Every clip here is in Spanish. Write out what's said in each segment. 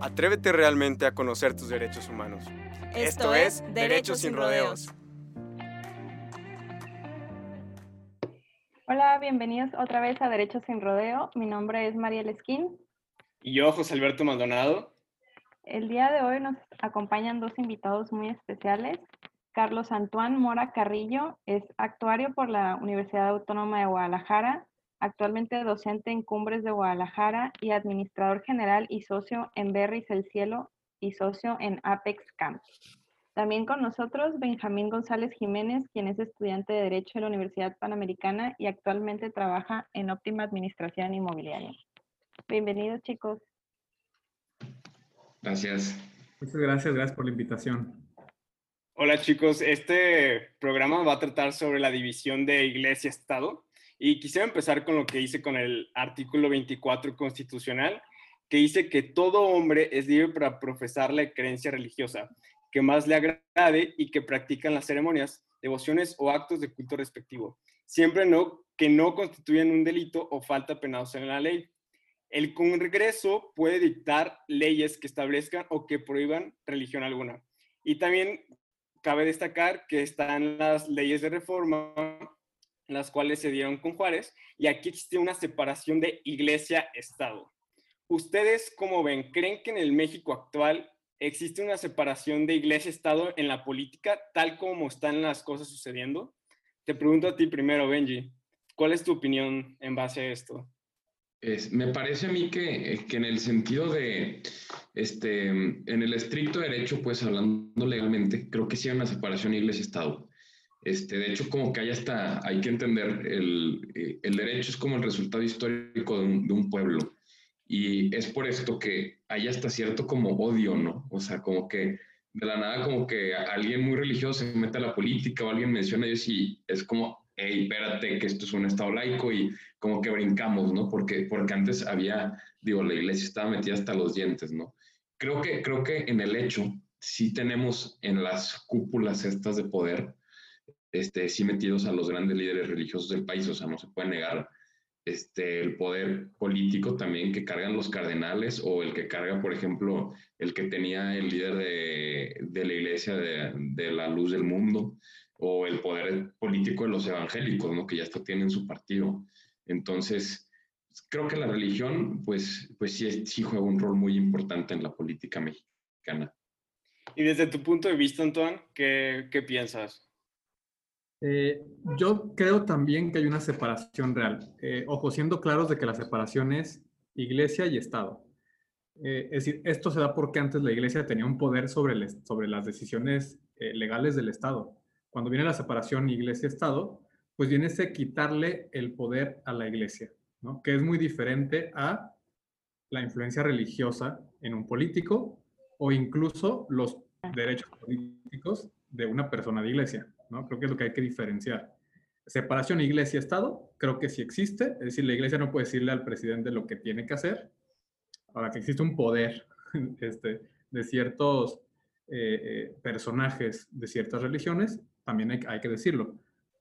Atrévete realmente a conocer tus derechos humanos. Esto, es Derechos sin Rodeos. Hola, bienvenidos otra vez a Derechos sin Rodeo. Mi nombre es Mariel Esquín. Y yo, José Alberto Maldonado. El día de hoy nos acompañan dos invitados muy especiales. Carlos Antoine Mora Carrillo es actuario por la Universidad Autónoma de Guadalajara, actualmente docente en Cumbres de Guadalajara y administrador general y socio en Berris El Cielo y socio en Apex Camp. También con nosotros Benjamín González Jiménez, quien es estudiante de Derecho en la Universidad Panamericana y actualmente trabaja en Óptima Administración Inmobiliaria. Bienvenidos chicos. Gracias. Muchas gracias, gracias por la invitación. Hola chicos, este programa va a tratar sobre la división de iglesia-estado y quisiera empezar con lo que hice con el artículo 24 constitucional, que dice que todo hombre es libre para profesar la creencia religiosa que más le agrade y que practican las ceremonias, devociones o actos de culto respectivo, siempre no, que no constituyan un delito o falta penados en la ley. El Congreso puede dictar leyes que establezcan o que prohíban religión alguna. Y también cabe destacar que están las leyes de reforma, las cuales se dieron con Juárez, y aquí existe una separación de iglesia-estado. ¿Ustedes cómo ven? ¿Creen que en el México actual existe una separación de iglesia-estado en la política, tal como están las cosas sucediendo? Te pregunto a ti primero, Benji, ¿cuál es tu opinión en base a esto? Es, me parece a mí que, que, en el sentido de, este, en el estricto derecho, pues hablando legalmente, creo que sí hay una separación iglesia-estado. Este, de hecho, como que hay hasta, hay que entender, el, el derecho es como el resultado histórico de un, pueblo. Y es por esto que hay hasta cierto como odio, ¿no? O sea, como que de la nada como que alguien muy religioso se mete a la política o alguien menciona a Dios y es como, hey, espérate, que esto es un estado laico y como que brincamos, ¿no? Porque, porque antes había, digo, la iglesia estaba metida hasta los dientes, ¿no? Creo que, creo que en el hecho sí tenemos en las cúpulas estas de poder, este, sí metidos a los grandes líderes religiosos del país, o sea, no se puede negar este, el poder político también que cargan los cardenales o el que carga, por ejemplo, el que tenía el líder de, la iglesia de, la luz del mundo o el poder político de los evangélicos, ¿no? que ya esto tienen su partido. Entonces, creo que la religión, pues, pues sí, sí juega un rol muy importante en la política mexicana. Y desde tu punto de vista, Antoine, ¿qué, qué piensas? Eh, yo creo también que hay una separación real. Eh, ojo, siendo claros de que la separación es iglesia y Estado. Eh, es decir, esto se da porque antes la iglesia tenía un poder sobre, sobre las decisiones legales del Estado. Cuando viene la separación iglesia-Estado, pues viene ese quitarle el poder a la iglesia, ¿no? que es muy diferente a la influencia religiosa en un político o incluso los derechos políticos de una persona de iglesia. ¿No? Creo que es lo que hay que diferenciar. Separación iglesia-estado, creo que sí existe, es decir, la iglesia no puede decirle al presidente lo que tiene que hacer, ahora que existe un poder este, de ciertos eh, eh, personajes de ciertas religiones, también hay, hay, que decirlo.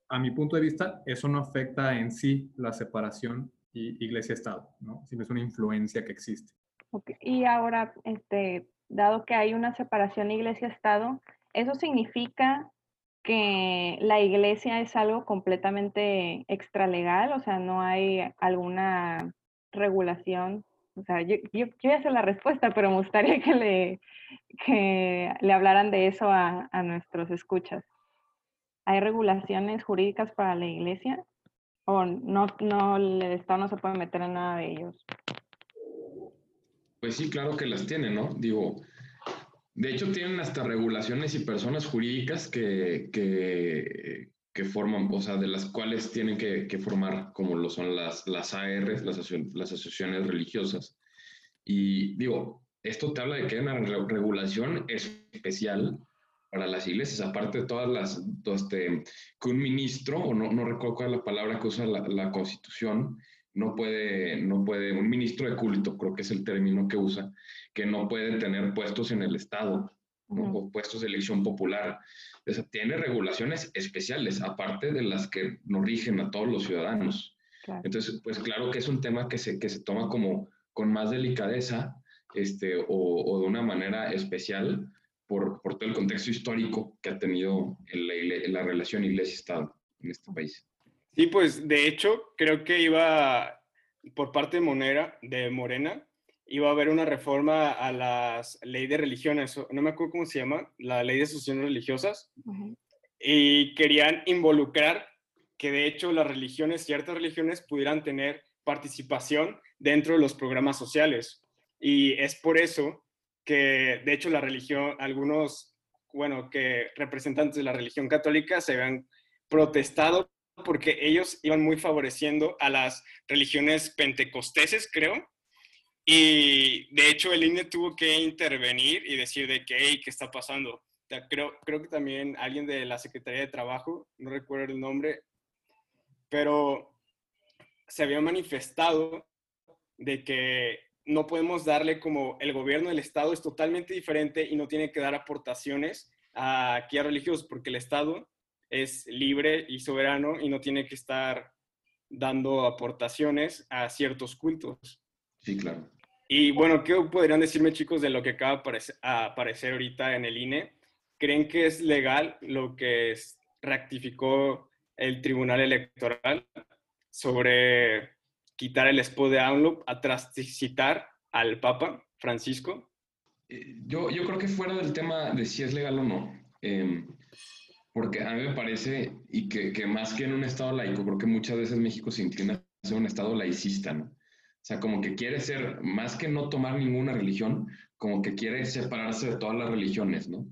A mi punto de vista, eso no afecta en sí la separación iglesia-estado, ¿no? sino es una influencia que existe. Okay. Y ahora, este, dado que hay una separación iglesia-estado, ¿eso significa que la iglesia es algo completamente extralegal, o sea, no hay alguna regulación. O sea, yo, yo, yo ya la respuesta, pero me gustaría que le, que le hablaran de eso a, a nuestros escuchas. ¿Hay regulaciones jurídicas para la iglesia? ¿O no, no, el Estado no se puede meter en nada de ellos? Pues sí, claro que las tiene, ¿no? Digo, de hecho, tienen hasta regulaciones y personas jurídicas que, que, forman, o sea, de las cuales tienen que, formar, como lo son las, las ARs, las, asociaciones religiosas. Y digo, esto te habla de que hay una regulación especial para las iglesias, aparte de todas las, este, que un ministro, o no, no recuerdo cuál es la palabra que usa la, constitución, no puede, no puede, un ministro de culto, creo que es el término que usa, que no puede tener puestos en el Estado, o puestos de elección popular. O tiene regulaciones especiales, aparte de las que nos rigen a todos los ciudadanos. Entonces, pues claro que es un tema que se, que se toma como con más delicadeza este, o, o de una manera especial, por, por, todo el contexto histórico que ha tenido en la, relación iglesia-estado en este país. Sí, pues de hecho creo que iba, por parte de, Monera, de Morena, iba a haber una reforma a la ley de religiones, no me acuerdo cómo se llama, la ley de asociaciones religiosas, y querían involucrar que de hecho las religiones, ciertas religiones, pudieran tener participación dentro de los programas sociales. Y es por eso que de hecho la religión, algunos, bueno, que representantes de la religión católica se habían protestado porque ellos iban muy favoreciendo a las religiones pentecosteses, creo. Y de hecho el INE tuvo que intervenir y decir de que, hey, ¿qué está pasando? Creo, creo que también alguien de la Secretaría de Trabajo, no recuerdo el nombre, pero se había manifestado de que no podemos darle como el gobierno del Estado es totalmente diferente y no tiene que dar aportaciones a, aquí a religiosos, porque el Estado es libre y soberano y no tiene que estar dando aportaciones a ciertos cultos. Sí, claro. Y bueno, ¿qué podrían decirme chicos de lo que acaba de aparecer ahorita en el INE? ¿Creen que es legal lo que rectificó el Tribunal Electoral sobre quitar el spot de AMLO a citar al Papa Francisco? Eh, yo, yo creo que fuera del tema de si es legal o no, em, porque a mí me parece, y que, que, más que en un Estado laico, creo que muchas veces México se inclina a ser un Estado laicista, ¿no? O sea, como que quiere ser, más que no tomar ninguna religión, como que quiere separarse de todas las religiones, ¿no?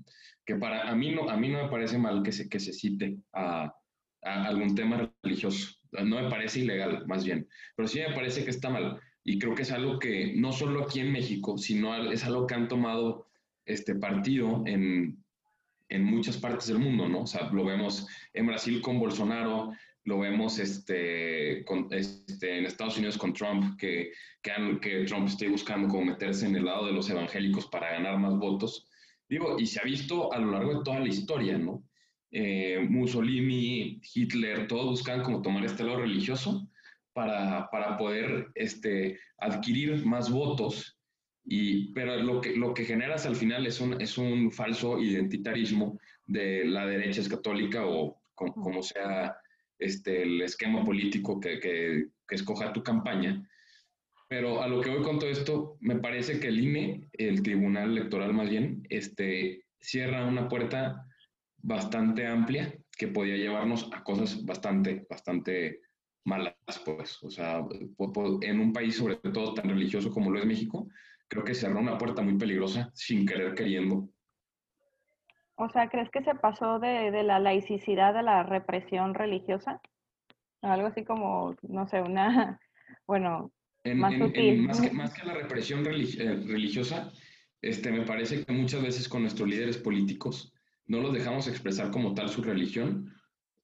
Que para a mí no, a mí no me parece mal que se, que se cite a, a algún tema religioso no me parece ilegal, más bien, pero sí me parece que está mal. Y creo que es algo que no solo aquí en México, sino es algo que han tomado este partido en, en muchas partes del mundo, ¿no? O sea, lo vemos en Brasil con Bolsonaro, lo vemos este, con, este, en Estados Unidos con Trump, que, que, que, Trump esté buscando como meterse en el lado de los evangélicos para ganar más votos. Digo, y se ha visto a lo largo de toda la historia, ¿no? Eh, Mussolini, Hitler, todos buscaban como tomar este lado religioso para, para poder este, adquirir más votos. Y, pero lo que, lo que generas al final es un, es un falso identitarismo de la derecha es católica o como, sea este, el esquema político que, que, que, escoja tu campaña. Pero a lo que voy con todo esto, me parece que el INE, el Tribunal Electoral más bien, este, cierra una puerta bastante amplia que podía llevarnos a cosas bastante, bastante malas, pues. O sea, en un país sobre todo tan religioso como lo es México, creo que cerró una puerta muy peligrosa sin querer queriendo. O sea, ¿crees que se pasó de, de la laicidad a la represión religiosa? Algo así como, no sé, una, bueno, más, más, que, más, que, la represión eh, religiosa, este, me parece que muchas veces con nuestros líderes políticos no los dejamos expresar como tal su religión,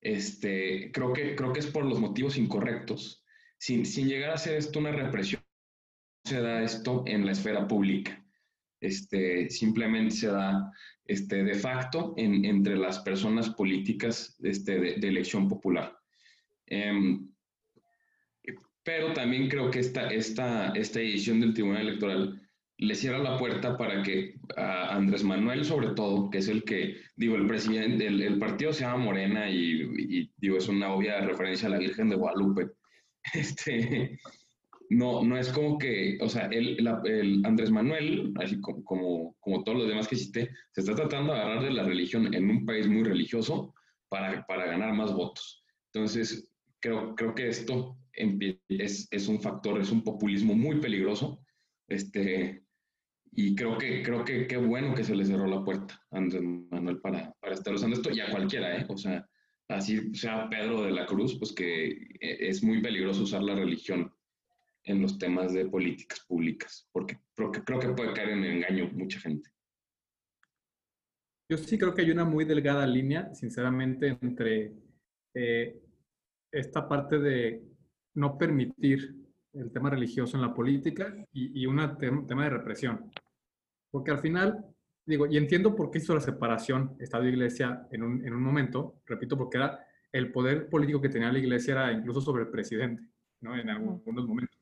este, creo, que, creo que es por los motivos incorrectos. Sin, sin llegar a ser esto una represión, se da esto en la esfera pública. Este, simplemente se da este, de facto en, entre las personas políticas este, de, elección popular. Em, pero también creo que esta, esta, esta edición del Tribunal Electoral le cierra la puerta para que a Andrés Manuel, sobre todo, que es el que, digo, el presidente, el, partido se llama Morena y, digo, es una obvia referencia a la Virgen de Guadalupe. Este, no, no es como que, o sea, el, el Andrés Manuel, así como, como, como, todos los demás que existe, se está tratando de agarrar de la religión en un país muy religioso para, para ganar más votos. Entonces, creo, creo que esto es, es un factor, es un populismo muy peligroso. Este, y creo que, creo que qué bueno que se le cerró la puerta a Andrés Manuel para, para estar usando esto y a cualquiera, ¿eh? O sea, así sea Pedro de la Cruz, pues que eh, es muy peligroso usar la religión en los temas de políticas públicas, porque creo que, puede caer en engaño mucha gente. Yo sí creo que hay una muy delgada línea, sinceramente, entre eh, esta parte de no permitir el tema religioso en la política y, un tema de represión. Porque al final, digo, y entiendo por qué hizo la separación Estado-Iglesia en un, en un momento, repito, porque era el poder político que tenía la Iglesia era incluso sobre el presidente, ¿no? En algunos momentos.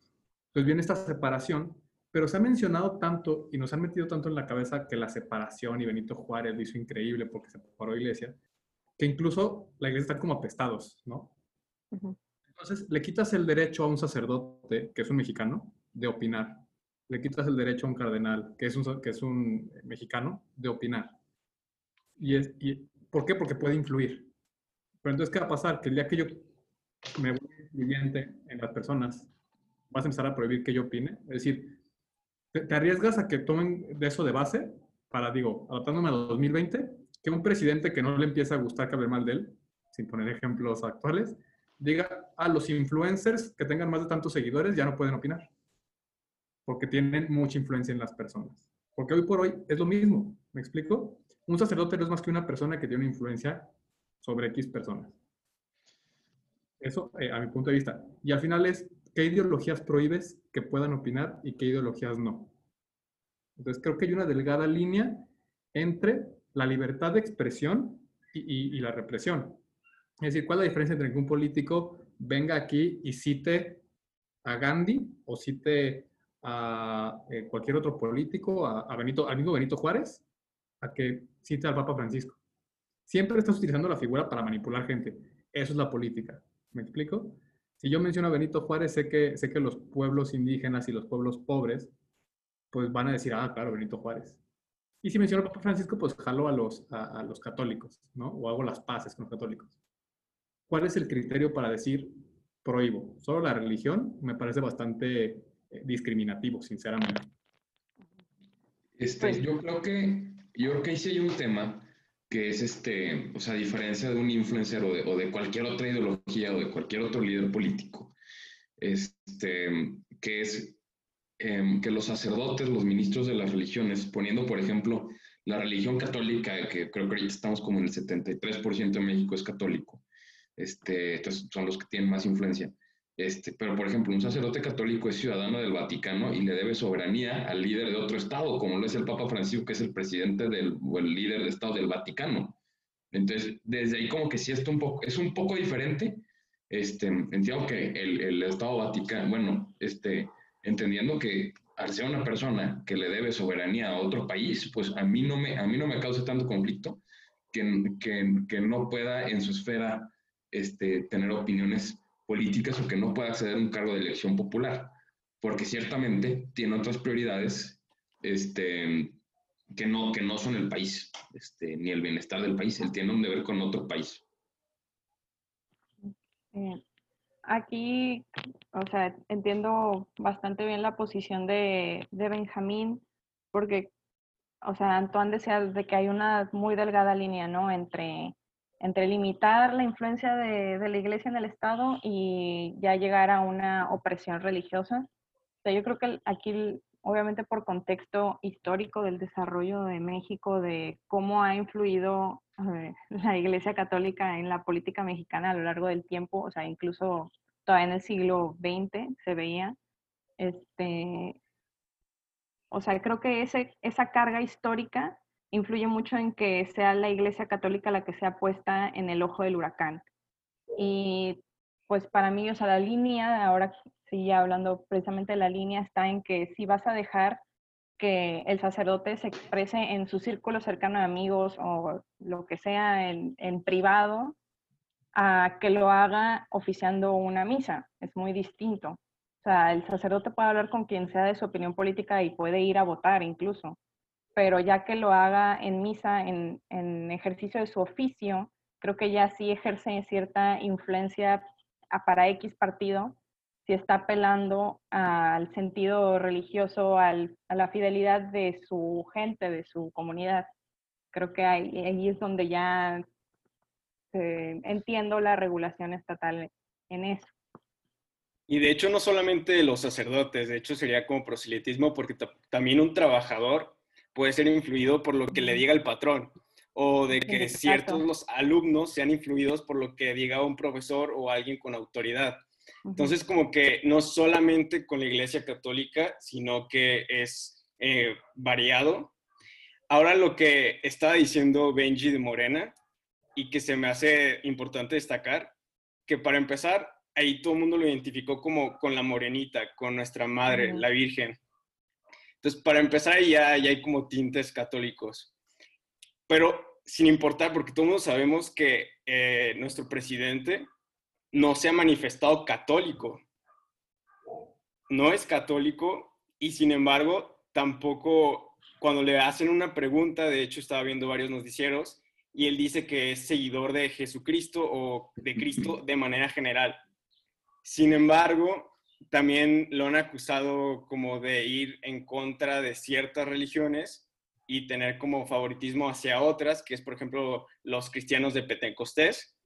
Entonces viene esta separación, pero se ha mencionado tanto y nos han metido tanto en la cabeza que la separación y Benito Juárez lo hizo increíble porque se separó Iglesia, que incluso la Iglesia está como apestados, ¿no? Entonces le quitas el derecho a un sacerdote, que es un mexicano, de opinar. Le quitas el derecho a un cardenal, que es un, que es un mexicano, de opinar. Y, es, y ¿Por qué? Porque puede influir. Pero entonces, ¿qué va a pasar? Que el día que yo me voy influyente en las personas vas a empezar a prohibir que yo opine. Es decir, te, arriesgas a que tomen de eso de base para, digo, adaptándome a 2020, que un presidente que no le empieza a gustar que hable mal de él, sin poner ejemplos actuales, diga a los influencers que tengan más de tantos seguidores ya no pueden opinar, porque tienen mucha influencia en las personas. Porque hoy por hoy es lo mismo, ¿me explico? Un sacerdote no es más que una persona que tiene una influencia sobre X personas. Eso eh, a mi punto de vista. Y al final es, qué ideologías prohíbes que puedan opinar y qué ideologías no. Entonces creo que hay una delgada línea entre la libertad de expresión y, la represión. Es decir, ¿cuál es la diferencia entre que un político venga aquí y cite a Gandhi o cite a eh, cualquier otro político, a, Benito, al mismo Benito Juárez, a que cite al Papa Francisco? Siempre estás utilizando la figura para manipular gente. Eso es la política. ¿Me explico? Si yo menciono a Benito Juárez, sé que, sé que los pueblos indígenas y los pueblos pobres, pues van a decir, ah, claro, Benito Juárez. Y si menciono a Papa Francisco, pues jalo a los, a, los católicos, ¿no? O hago las paces con los católicos. ¿Cuál es el criterio para decir prohíbo? Solo la religión me parece bastante eh, discriminativo, sinceramente. Este, pues yo creo que, yo creo que ahí sí hay un tema que es este, o sea, a diferencia de un influencer o de, o de, cualquier otra ideología o de cualquier otro líder político, este, que es em, que los sacerdotes, los ministros de las religiones, poniendo, por ejemplo, la religión católica, que creo que ahorita estamos como en el 73% de México es católico, este, estos son los que tienen más influencia, este, pero, por ejemplo, un sacerdote católico es ciudadano del Vaticano y le debe soberanía al líder de otro Estado, como lo es el Papa Francisco, que es el presidente del, o el líder de Estado del Vaticano. Entonces, desde ahí como que sí esto un poco, es un poco diferente. Este, entiendo que el, el Estado Vaticano, bueno, este, entendiendo que al ser una persona que le debe soberanía a otro país, pues a mí no me, a mí no me causa tanto conflicto que, que, que no pueda en su esfera este, tener opiniones políticas o que no pueda acceder a un cargo de elección popular, porque ciertamente tiene otras prioridades este, que, no, que no son el país, este, ni el bienestar del país, él tiene un deber con otro país. Eh, aquí, o sea, entiendo bastante bien la posición de, de Benjamín, porque, o sea, Antoine decía de que hay una muy delgada línea, ¿no? Entre entre limitar la influencia de, la iglesia en el Estado y ya llegar a una opresión religiosa. O sea, yo creo que aquí, obviamente por contexto histórico del desarrollo de México, de cómo ha influido eh, la iglesia católica en la política mexicana a lo largo del tiempo, o sea, incluso todavía en el siglo XX se veía, este, o sea, creo que ese, esa carga histórica influye mucho en que sea la Iglesia Católica la que sea puesta en el ojo del huracán. Y pues para mí, o sea, la línea, ahora sí hablando precisamente de la línea, está en que si vas a dejar que el sacerdote se exprese en su círculo cercano de amigos o lo que sea en, en privado, a que lo haga oficiando una misa. Es muy distinto. O sea, el sacerdote puede hablar con quien sea de su opinión política y puede ir a votar incluso pero ya que lo haga en misa, en, ejercicio de su oficio, creo que ya sí ejerce cierta influencia para X partido, si está apelando al sentido religioso, a la fidelidad de su gente, de su comunidad. Creo que ahí, ahí es donde ya entiendo la regulación estatal en eso. Y de hecho no solamente los sacerdotes, de hecho sería como proselitismo porque también un trabajador puede ser influido por lo que le diga el patrón o de que ciertos los alumnos sean influidos por lo que diga un profesor o alguien con autoridad. Entonces, como que no solamente con la Iglesia Católica, sino que es eh, variado. Ahora lo que estaba diciendo Benji de Morena y que se me hace importante destacar, que para empezar, ahí todo el mundo lo identificó como con la morenita, con nuestra madre, la Virgen. Entonces, para empezar, ya, ya hay como tintes católicos. Pero sin importar, porque todos sabemos que eh, nuestro presidente no se ha manifestado católico. No es católico y sin embargo tampoco cuando le hacen una pregunta, de hecho estaba viendo varios noticieros y él dice que es seguidor de Jesucristo o de Cristo de manera general. Sin embargo, también lo han acusado como de ir en contra de ciertas religiones y tener como favoritismo hacia otras, que es por ejemplo los cristianos de Pentecostés,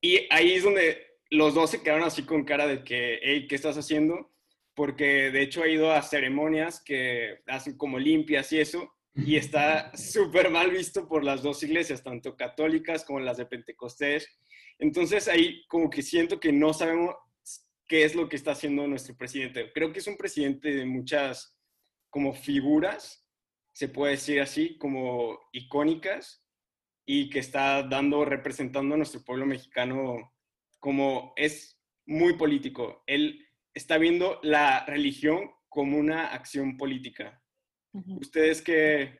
y ahí es donde los dos se quedaron así con cara de que, hey, ¿qué estás haciendo? Porque de hecho ha ido a ceremonias que hacen como limpias y eso, y está súper mal visto por las dos iglesias, tanto católicas como las de Pentecostés. Entonces ahí como que siento que no sabemos qué es lo que está haciendo nuestro presidente. Creo que es un presidente de muchas como figuras, se puede decir así, como icónicas, y que está dando, representando a nuestro pueblo mexicano como es muy político. Él está viendo la religión como una acción política. Ustedes que...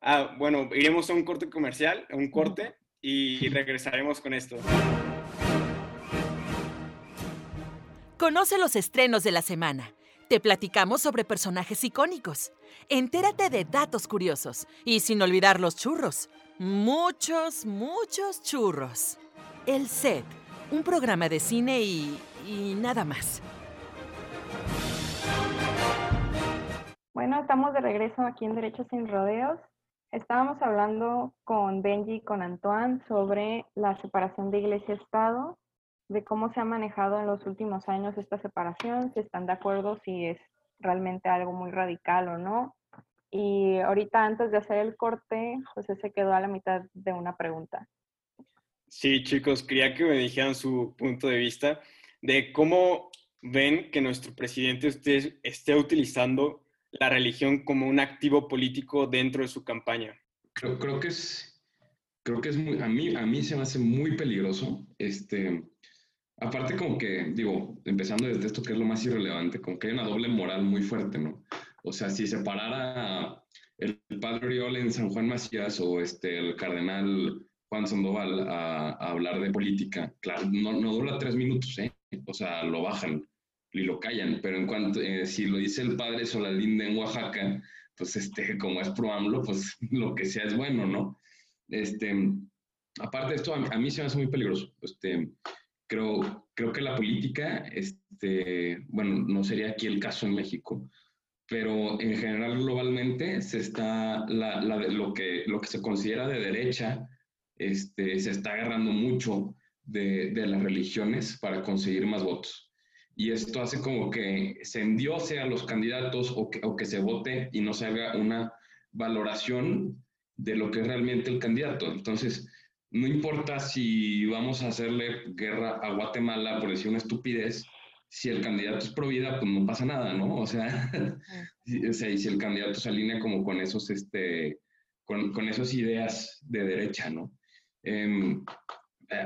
Ah, bueno, iremos a un corte comercial, a un corte, y regresaremos con esto. Conoce los estrenos de la semana. Te platicamos sobre personajes icónicos. Entérate de datos curiosos y sin olvidar los churros Muchos, muchos churros. El set, un programa de cine y, y nada más. Bueno, estamos de regreso aquí en Derechos sin Rodeos. Estábamos hablando con Benji y con Antoine sobre la separación de iglesia-estado, de cómo se ha manejado en los últimos años esta separación, si están de acuerdo, si es realmente algo muy radical o no. Y ahorita antes de hacer el corte, José se quedó a la mitad de una pregunta. Sí, chicos, quería que me dijeran su punto de vista de cómo ven que nuestro presidente esté, esté utilizando la religión como un activo político dentro de su campaña. Creo, creo que es, creo que es muy, a mí, a mí se me hace muy peligroso. Este, aparte como que, digo, empezando desde esto que es lo más irrelevante, como que hay una doble moral muy fuerte, ¿no? O sea, si se parara el padre Oriol en San Juan Macías o este, el cardenal Juan Sandoval a, hablar de política, claro, no, no, dura tres minutos, ¿eh? O sea, lo bajan y lo callan, pero en cuanto, eh, si lo dice el padre Solalinde en Oaxaca, pues este, como es pro pues lo que sea es bueno, ¿no? Este, aparte de esto, a, a, mí se me hace muy peligroso. Este, creo, creo que la política, este, bueno, no sería aquí el caso en México, pero en general globalmente se está, la, lo, que, lo que se considera de derecha, este, se está agarrando mucho de, de, las religiones para conseguir más votos. Y esto hace como que se endiose a los candidatos o que, o que se vote y no se haga una valoración de lo que es realmente el candidato. Entonces, no importa si vamos a hacerle guerra a Guatemala por decir una estupidez, si el candidato es pro vida, pues no pasa nada, ¿no? O sea, o sea y si el candidato se alinea como con esos, este, con, con esas ideas de derecha, ¿no? Em,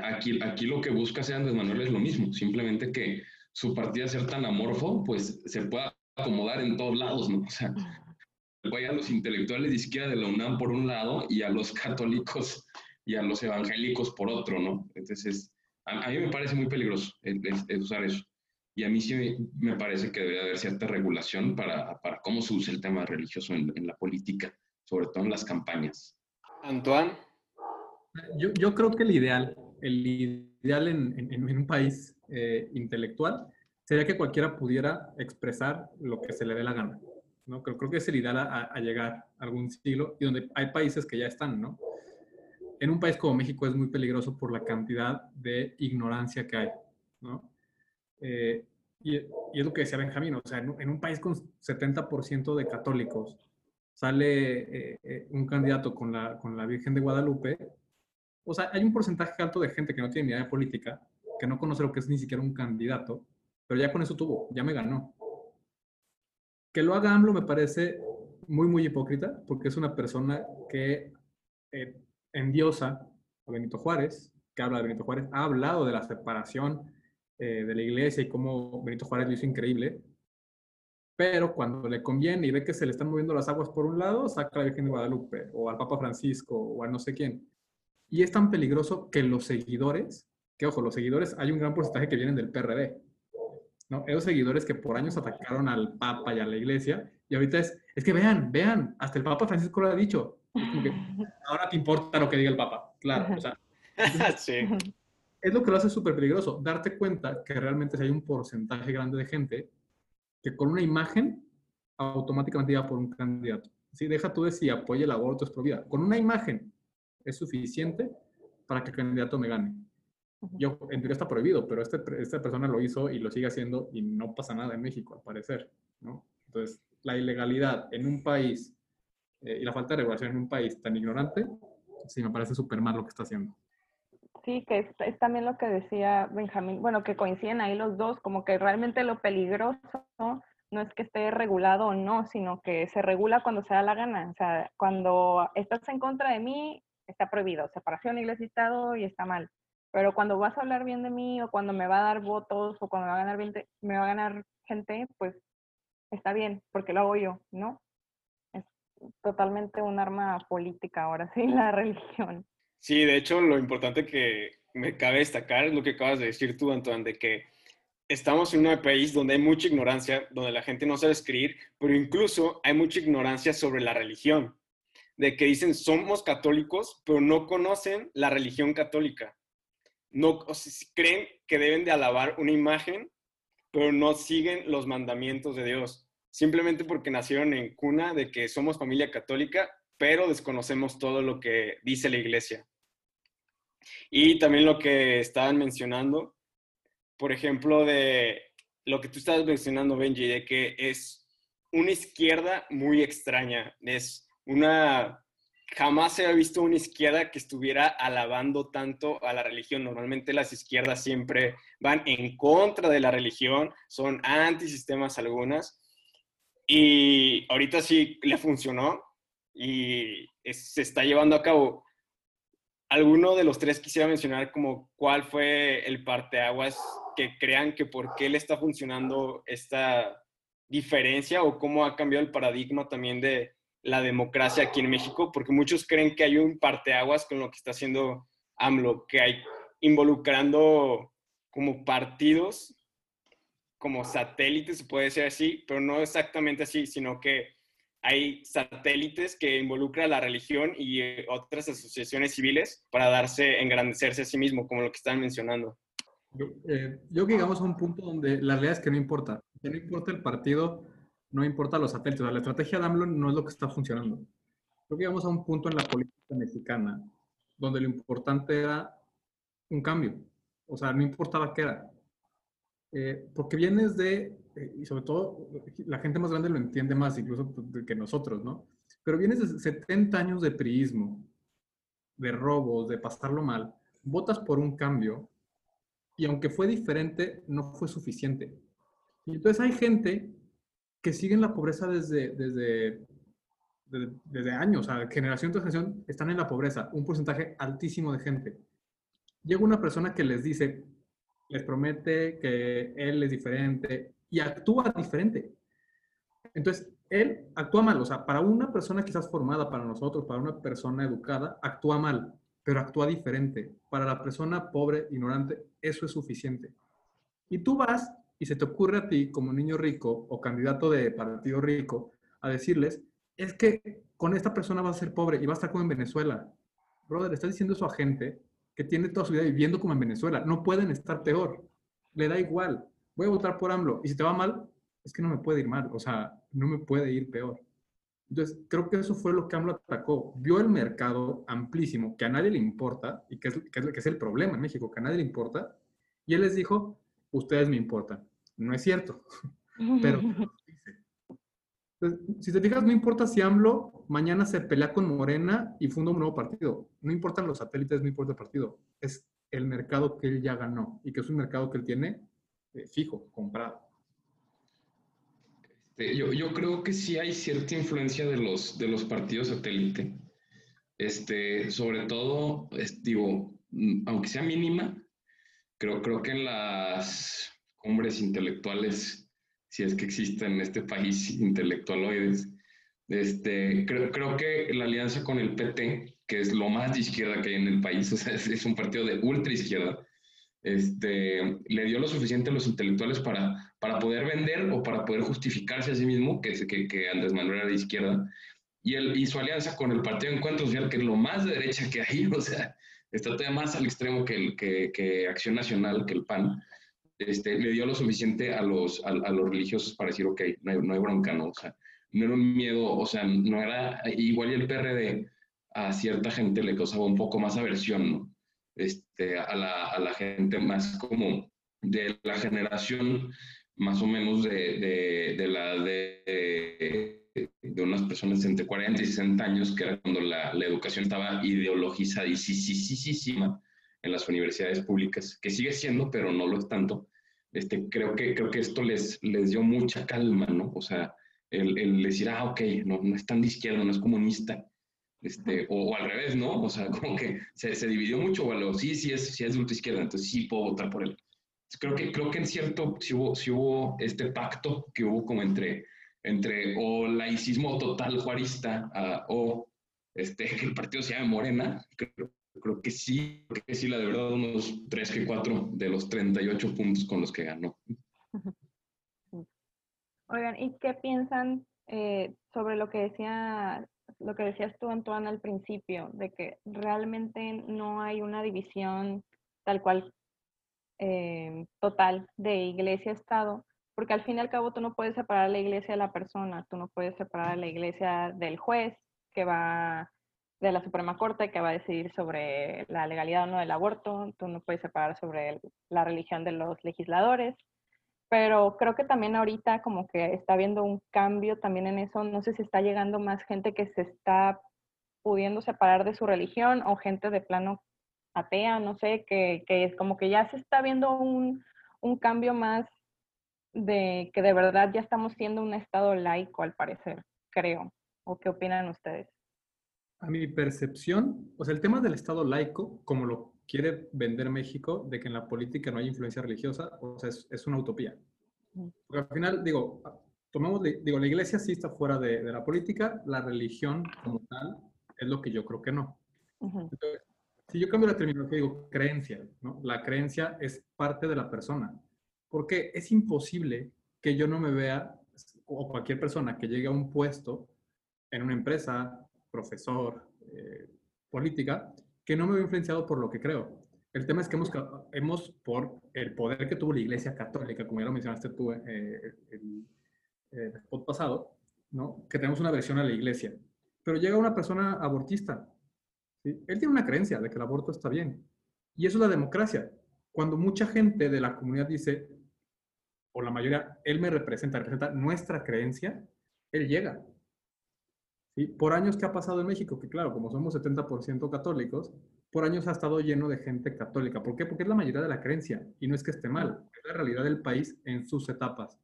aquí, aquí lo que busca sea Andrés Manuel es lo mismo, simplemente que su partida ser tan amorfo, pues se pueda acomodar en todos lados, ¿no? O sea, vaya a los intelectuales de izquierda de la UNAM por un lado y a los católicos y a los evangélicos por otro, ¿no? Entonces, a, mí me parece muy peligroso usar eso. Y a mí sí me parece que debe haber cierta regulación para, para cómo se usa el tema religioso en, en, la política, sobre todo en las campañas. Antoine. Yo, yo creo que el ideal, el ideal en, en, en un país eh, intelectual sería que cualquiera pudiera expresar lo que se le dé la gana. ¿no? Creo, creo que es el ideal a, a, llegar a algún siglo y donde hay países que ya están, ¿no? En un país como México es muy peligroso por la cantidad de ignorancia que hay, ¿no? Eh, y, y, es lo que decía Benjamín, o sea, en, en un país con 70% de católicos, sale eh, eh, un candidato con la, con la Virgen de Guadalupe, o sea, hay un porcentaje alto de gente que no tiene ni idea de política, que no conoce lo que es ni siquiera un candidato, pero ya con eso tuvo, ya me ganó. Que lo haga AMLO me parece muy, muy hipócrita, porque es una persona que eh, endiosa a Benito Juárez, que habla de Benito Juárez, ha hablado de la separación eh, de la iglesia y cómo Benito Juárez lo hizo increíble, pero cuando le conviene y ve que se le están moviendo las aguas por un lado, saca a la Virgen de Guadalupe, o al Papa Francisco, o a no sé quién. Y es tan peligroso que los seguidores, que ojo, los seguidores, hay un gran porcentaje que vienen del PRD, ¿no? Esos seguidores que por años atacaron al Papa y a la Iglesia, y ahorita es, es que vean, vean, hasta el Papa Francisco lo ha dicho. Que, ahora te importa lo que diga el Papa, claro. O sea, sí. Es lo que lo hace súper peligroso, darte cuenta que realmente si hay un porcentaje grande de gente que con una imagen automáticamente va por un candidato. Si deja tú de si apoya el aborto es pro vida. Con una imagen es suficiente para que el candidato me gane. Yo, en teoría está prohibido, pero este, esta persona lo hizo y lo sigue haciendo y no pasa nada en México, al parecer. ¿no? Entonces, la ilegalidad en un país eh, y la falta de regulación en un país tan ignorante, sí me parece súper mal lo que está haciendo. Sí, que es, también lo que decía Benjamín, bueno, que coinciden ahí los dos, como que realmente lo peligroso no es que esté regulado o no, sino que se regula cuando se da la gana. O sea, cuando estás en contra de mí, está prohibido. Separación iglesia-estado y está mal. Pero cuando vas a hablar bien de mí o cuando me va a dar votos o cuando va a ganar, gente, me va a ganar gente, pues está bien, porque lo hago yo, ¿no? Totalmente un arma política ahora sí, la religión. Sí, de hecho, lo importante que me cabe destacar es lo que acabas de decir tú, Antoine, de que estamos en un país donde hay mucha ignorancia, donde la gente no sabe escribir, pero incluso hay mucha ignorancia sobre la religión, de que dicen somos católicos, pero no conocen la religión católica. No o sea, creen que deben de alabar una imagen, pero no siguen los mandamientos de Dios, simplemente porque nacieron en cuna de que somos familia católica, pero desconocemos todo lo que dice la iglesia. Y también lo que estaban mencionando, por ejemplo, de lo que tú estabas mencionando, Benji, de que es una izquierda muy extraña, es una... Jamás se ha visto una izquierda que estuviera alabando tanto a la religión. Normalmente las izquierdas siempre van en contra de la religión, son antisistemas algunas. Y ahorita sí le funcionó y se está llevando a cabo. ¿Alguno de los tres quisiera mencionar como cuál fue el parteaguas que crean que por qué le está funcionando esta diferencia o cómo ha cambiado el paradigma también de la democracia aquí en México? Porque muchos creen que hay un parteaguas con lo que está haciendo AMLO, que hay involucrando como partidos, como satélites, se puede decir así, pero no exactamente así, sino que hay satélites que involucran la religión y eh, otras asociaciones civiles para darse, engrandecerse a sí mismo, como lo que están mencionando. Yo, eh, yo que llegamos a un punto donde la realidad es que no importa. Que no importa el partido, no importa los satélites. O sea, la estrategia de AMLO no es lo que está funcionando. Creo que llegamos a un punto en la política mexicana donde lo importante era un cambio. O sea, no importaba qué era. Eh, porque vienes de, eh, y sobre todo la gente más grande lo entiende más incluso que nosotros, ¿no? Pero vienes de 70 años de priismo, de robos, de pasarlo mal, votas por un cambio y aunque fue diferente, no fue suficiente. Y entonces hay gente que sigue en la pobreza desde, desde, desde, desde años, o sea, generación tras generación están en la pobreza, un porcentaje altísimo de gente. Llega una persona que les dice, les promete que él es diferente y actúa diferente. Entonces, él actúa mal. O sea, para una persona quizás formada, para nosotros, para una persona educada, actúa mal, pero actúa diferente. Para la persona pobre, ignorante, eso es suficiente. Y tú vas y se te ocurre a ti, como niño rico o candidato de partido rico, a decirles, es que con esta persona vas a ser pobre y va a estar como en Venezuela. Brother, estás diciendo eso a gente que tiene toda su vida viviendo como en Venezuela. No pueden estar peor. Le da igual. Voy a votar por AMLO. Y si te va mal, es que no me puede ir mal. O sea, no me puede ir peor. Entonces, creo que eso fue lo que AMLO atacó. Vio el mercado amplísimo, que a nadie le importa, y que es, que es, que es el problema en México, que a nadie le importa. Y él les dijo, ustedes me importan. No es cierto, pero si te fijas, no importa si AMLO mañana se pelea con Morena y funda un nuevo partido. No importan los satélites, no importa el partido. Es el mercado que él ya ganó y que es un mercado que él tiene eh, fijo, comprado. Este, yo, yo, creo que sí hay cierta influencia de los, de los partidos satélite. Este, sobre todo, digo, mm, aunque sea mínima, creo, creo que en las cumbres intelectuales, si es que existen en este país intelectualoides, este, creo, creo que la alianza con el PT, que es lo más de izquierda que hay en el país, o sea, es, un partido de ultra izquierda, este, le dio lo suficiente a los intelectuales para, para poder vender o para poder justificarse a sí mismo que, que, que Andrés Manuel era de izquierda. Y, el, y su alianza con el Partido Encuentro Social, que es lo más de derecha que hay, o sea, está todavía más al extremo que, el, que, que Acción Nacional, que el PAN, este, le dio lo suficiente a los, a, a los religiosos para decir, ok, no hay, no hay, bronca, ¿no? O sea, no era un miedo, o sea, no era, igual y el PRD a cierta gente le causaba un poco más aversión, ¿no? este, a, la, a, la, gente más como de la generación más o menos de, de, de de, unas personas entre 40 y 60 años, que era cuando la, la educación estaba ideologizadísima en las universidades públicas, que sigue siendo, pero no lo es tanto. Este, creo, que, creo que esto les, les dio mucha calma, ¿no? O sea, el, el decir, ah, ok, no, no es tan de izquierda, no es comunista, este, o, o, al revés, ¿no? O sea, como que se, se dividió mucho, o sí, sí es, sí es de ultra izquierda, entonces sí puedo votar por él. Creo que, creo que en cierto, si hubo, si hubo este pacto que hubo como entre, entre o laicismo total juarista uh, o este, que el partido se llame Morena, creo, creo, que sí, creo que sí, la de verdad, unos 3 que 4 de los 38 puntos con los que ganó. Oigan, ¿y qué piensan eh, sobre lo que decía lo que decías tú, Antoine, al principio, de que realmente no hay una división tal cual eh, total de iglesia-estado, porque al fin y al cabo tú no puedes separar la iglesia de la persona, tú no puedes separar la iglesia del juez que va de la Suprema Corte que va a decidir sobre la legalidad o no del aborto, tú no puedes separar sobre la religión de los legisladores, pero creo que también ahorita como que está habiendo un cambio también en eso. No sé si está llegando más gente que se está pudiendo separar de su religión o gente de plano atea, no sé, que, que es como que ya se está viendo un, un cambio más de que de verdad ya estamos siendo un estado laico al parecer, creo. ¿O qué opinan ustedes? A mi percepción, o sea, el tema del estado laico, como lo quiere vender México de que en la política no hay influencia religiosa, o sea, es, es una utopía. Porque al final, digo, tomamos, digo, la iglesia sí está fuera de, de, la política, la religión como tal es lo que yo creo que no. Entonces, si yo cambio la terminología, digo creencia, ¿no? La creencia es parte de la persona. Porque es imposible que yo no me vea, o cualquier persona que llegue a un puesto en una empresa, profesor, eh, política, que no me veo influenciado por lo que creo. El tema es que hemos, hemos por el poder que tuvo la Iglesia Católica, como ya lo mencionaste tú eh, el, el spot pasado, ¿no? que tenemos una versión a la Iglesia. Pero llega una persona abortista. ¿sí? Él tiene una creencia de que el aborto está bien. Y eso es la democracia. Cuando mucha gente de la comunidad dice, o la mayoría, él me representa, representa nuestra creencia, él llega. ¿Sí? Por años que ha pasado en México, que claro, como somos 70% católicos, por años ha estado lleno de gente católica. ¿Por qué? Porque es la mayoría de la creencia y no es que esté mal, es la realidad del país en sus etapas.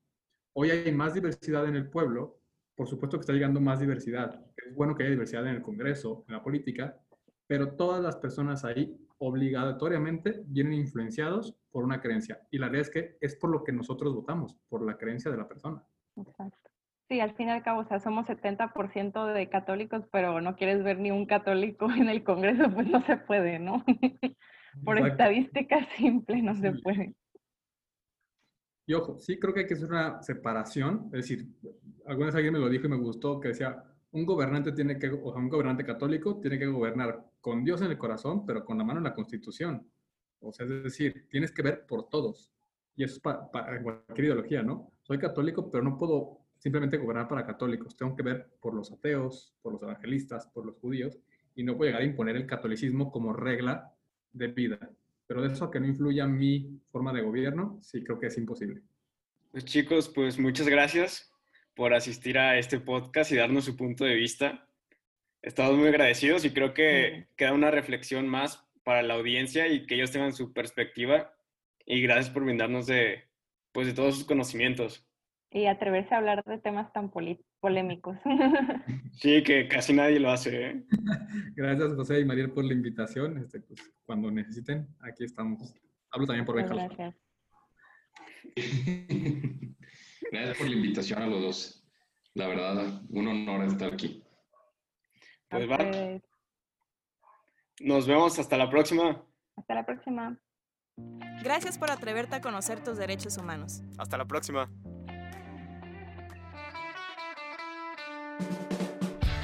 Hoy hay más diversidad en el pueblo, por supuesto que está llegando más diversidad. Es bueno que haya diversidad en el Congreso, en la política, pero todas las personas ahí obligatoriamente vienen influenciados por una creencia. Y la realidad es que es por lo que nosotros votamos, por la creencia de la persona. Exacto. Sí, al fin y al cabo, o sea, somos 70% de católicos, pero no quieres ver ni un católico en el Congreso, pues no se puede, ¿no? Por Exacto. estadística simple no se puede. Y ojo, sí creo que hay que hacer una separación, es decir, alguna vez alguien me lo dijo y me gustó, que decía, un gobernante tiene que, o sea, un gobernante católico tiene que gobernar con Dios en el corazón, pero con la mano en la Constitución. O sea, es decir, tienes que ver por todos. Y eso es para pa, cualquier ideología, ¿no? Soy católico, pero no puedo simplemente gobernar para católicos. Tengo que ver por los ateos, por los evangelistas, por los judíos, y no puedo llegar a imponer el catolicismo como regla de vida. Pero de eso a que no influya mi forma de gobierno, sí creo que es imposible. Pues chicos, pues muchas gracias por asistir a este podcast y darnos su punto de vista. Estamos muy agradecidos y creo que queda una reflexión más para la audiencia y que ellos tengan su perspectiva. Y gracias por brindarnos de, pues, de todos sus conocimientos. Y atreverse a hablar de temas tan polémicos. Sí, que casi nadie lo hace. ¿eh? Gracias, José y Mariel, por la invitación. Este, pues, cuando necesiten, aquí estamos. Hablo también por Benjamín. Gracias. Gracias por la invitación a los dos. La verdad, un honor estar aquí. Pues va. Nos vemos hasta la próxima. Hasta la próxima. Gracias por atreverte a conocer tus derechos humanos. Hasta la próxima.